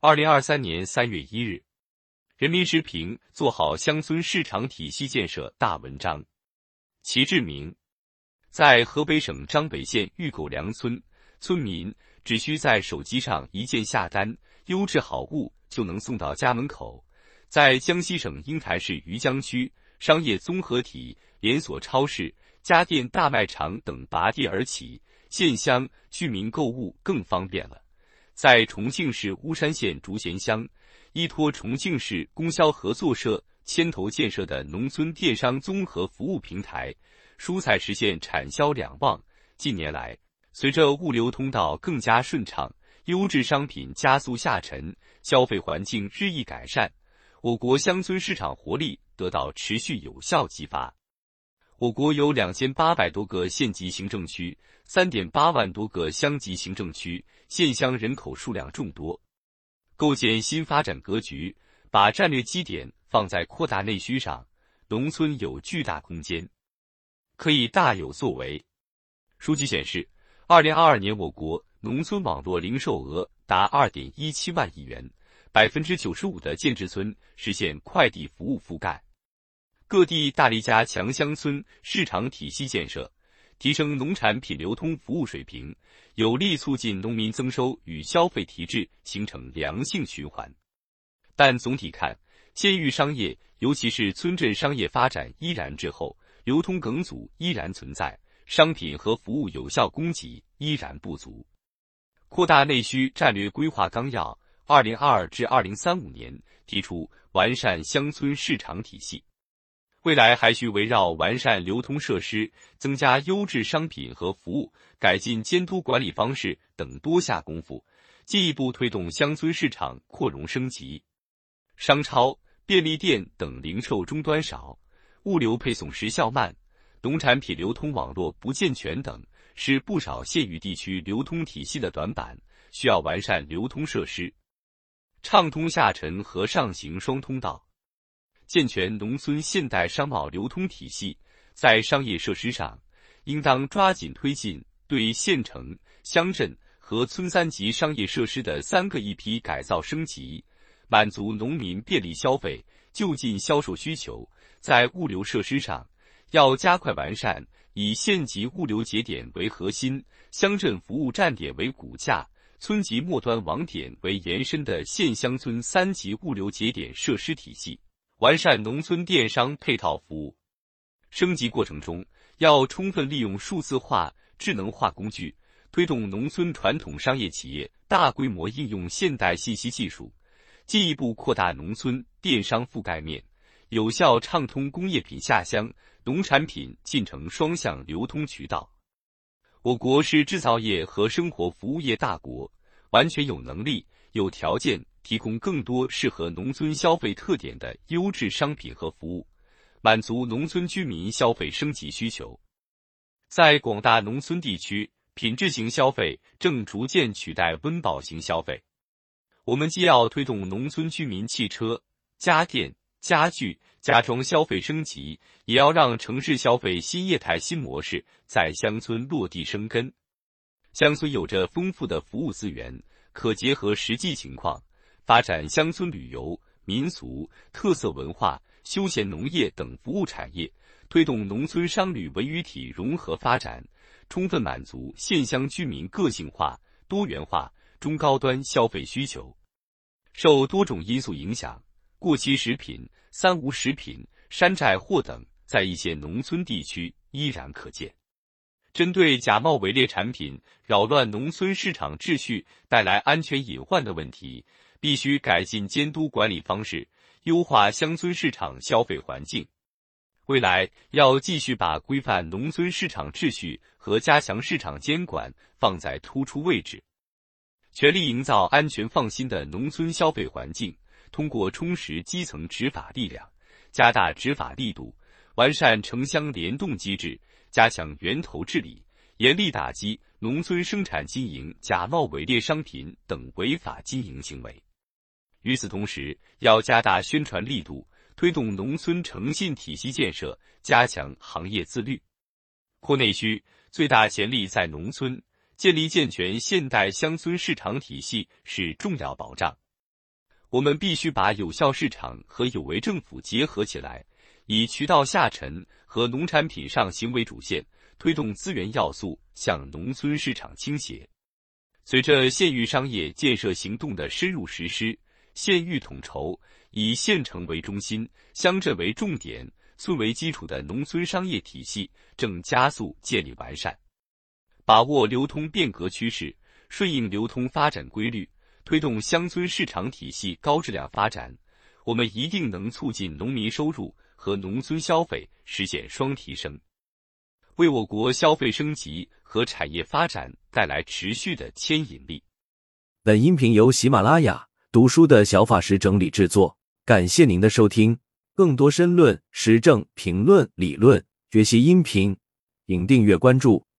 二零二三年三月一日，人民时评：做好乡村市场体系建设大文章。齐志明，在河北省张北县玉狗梁村，村民只需在手机上一键下单，优质好物就能送到家门口。在江西省鹰潭市余江区，商业综合体、连锁超市、家电大卖场等拔地而起，县乡居民购物更方便了。在重庆市巫山县竹贤乡，依托重庆市供销合作社牵头建设的农村电商综合服务平台，蔬菜实现产销两旺。近年来，随着物流通道更加顺畅，优质商品加速下沉，消费环境日益改善，我国乡村市场活力得到持续有效激发。我国有两千八百多个县级行政区，三点八万多个乡级行政区，县乡人口数量众多。构建新发展格局，把战略基点放在扩大内需上，农村有巨大空间，可以大有作为。数据显示，二零二二年我国农村网络零售额达二点一七万亿元，百分之九十五的建制村实现快递服务覆盖。各地大力加强乡村市场体系建设，提升农产品流通服务水平，有力促进农民增收与消费提质形成良性循环。但总体看，县域商业，尤其是村镇商业发展依然滞后，流通梗阻依然存在，商品和服务有效供给依然不足。扩大内需战略规划纲要（二零二二至二零三五年）提出完善乡村市场体系。未来还需围绕完善流通设施、增加优质商品和服务、改进监督管理方式等多下功夫，进一步推动乡村市场扩容升级。商超、便利店等零售终端少，物流配送时效慢，农产品流通网络不健全等，是不少县域地区流通体系的短板，需要完善流通设施，畅通下沉和上行双通道。健全农村现代商贸流通体系，在商业设施上，应当抓紧推进对县城、乡镇和村三级商业设施的三个一批改造升级，满足农民便利消费、就近销售需求。在物流设施上，要加快完善以县级物流节点为核心、乡镇服务站点为骨架、村级末端网点为延伸的县乡村三级物流节点设施体系。完善农村电商配套服务，升级过程中要充分利用数字化、智能化工具，推动农村传统商业企业大规模应用现代信息技术，进一步扩大农村电商覆盖面，有效畅通工业品下乡、农产品进城双向流通渠道。我国是制造业和生活服务业大国，完全有能力、有条件。提供更多适合农村消费特点的优质商品和服务，满足农村居民消费升级需求。在广大农村地区，品质型消费正逐渐取代温饱型消费。我们既要推动农村居民汽车、家电、家具、家装消费升级，也要让城市消费新业态新模式在乡村落地生根。乡村有着丰富的服务资源，可结合实际情况。发展乡村旅游、民俗特色文化、休闲农业等服务产业，推动农村商旅文娱体融合发展，充分满足县乡居民个性化、多元化中高端消费需求。受多种因素影响，过期食品、三无食品、山寨货等在一些农村地区依然可见。针对假冒伪劣产品扰乱农村市场秩序、带来安全隐患的问题。必须改进监督管理方式，优化乡村市场消费环境。未来要继续把规范农村市场秩序和加强市场监管放在突出位置，全力营造安全放心的农村消费环境。通过充实基层执法力量，加大执法力度，完善城乡联动机制，加强源头治理，严厉打击农村生产经营假冒伪劣商品等违法经营行为。与此同时，要加大宣传力度，推动农村诚信体系建设，加强行业自律，扩内需。最大潜力在农村，建立健全现代乡村市场体系是重要保障。我们必须把有效市场和有为政府结合起来，以渠道下沉和农产品上行为主线，推动资源要素向农村市场倾斜。随着县域商业建设行动的深入实施，县域统筹以县城为中心、乡镇为重点、村为基础的农村商业体系正加速建立完善。把握流通变革趋势，顺应流通发展规律，推动乡村市场体系高质量发展，我们一定能促进农民收入和农村消费实现双提升，为我国消费升级和产业发展带来持续的牵引力。本音频由喜马拉雅读书的小法师整理制作，感谢您的收听。更多深论、时政评论、理论学习音频，请订阅关注。